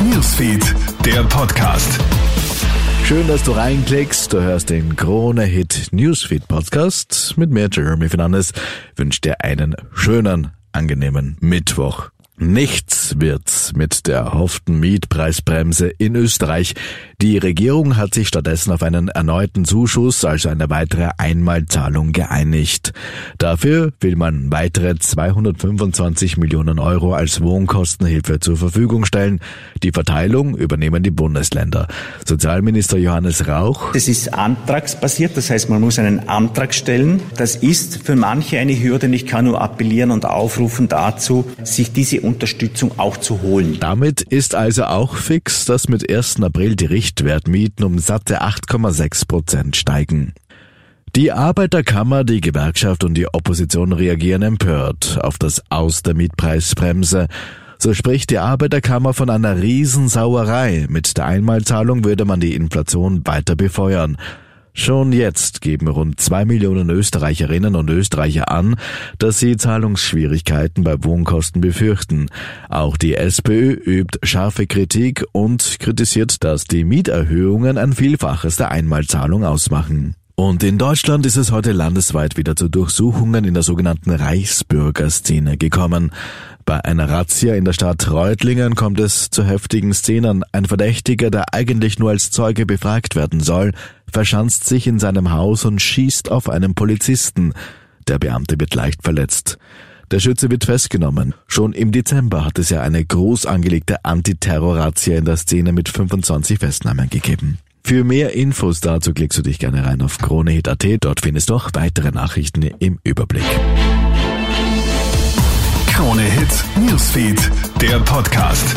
Newsfeed, der Podcast. Schön, dass du reinklickst. Du hörst den Krone Hit Newsfeed Podcast mit mir, Jeremy Fernandes. Wünsche dir einen schönen, angenehmen Mittwoch. Nichts wird's mit der erhofften Mietpreisbremse in Österreich. Die Regierung hat sich stattdessen auf einen erneuten Zuschuss, also eine weitere Einmalzahlung geeinigt. Dafür will man weitere 225 Millionen Euro als Wohnkostenhilfe zur Verfügung stellen. Die Verteilung übernehmen die Bundesländer. Sozialminister Johannes Rauch. Das ist antragsbasiert, das heißt, man muss einen Antrag stellen. Das ist für manche eine Hürde. Ich kann nur appellieren und aufrufen dazu, sich diese Unterstützung auch zu holen. Damit ist also auch fix, dass mit 1. April die Richtwertmieten um satte 8,6 Prozent steigen. Die Arbeiterkammer, die Gewerkschaft und die Opposition reagieren empört auf das Aus der Mietpreisbremse. So spricht die Arbeiterkammer von einer Riesensauerei. Mit der Einmalzahlung würde man die Inflation weiter befeuern. Schon jetzt geben rund zwei Millionen Österreicherinnen und Österreicher an, dass sie Zahlungsschwierigkeiten bei Wohnkosten befürchten. Auch die SPÖ übt scharfe Kritik und kritisiert, dass die Mieterhöhungen ein Vielfaches der Einmalzahlung ausmachen. Und in Deutschland ist es heute landesweit wieder zu Durchsuchungen in der sogenannten Reichsbürgerszene gekommen. Bei einer Razzia in der Stadt Reutlingen kommt es zu heftigen Szenen. Ein Verdächtiger, der eigentlich nur als Zeuge befragt werden soll, verschanzt sich in seinem Haus und schießt auf einen Polizisten. Der Beamte wird leicht verletzt. Der Schütze wird festgenommen. Schon im Dezember hat es ja eine groß angelegte Antiterror-Razzia in der Szene mit 25 Festnahmen gegeben. Für mehr Infos dazu klickst du dich gerne rein auf kronehit.at. Dort findest du auch weitere Nachrichten im Überblick. Krone Hit Newsfeed, der Podcast.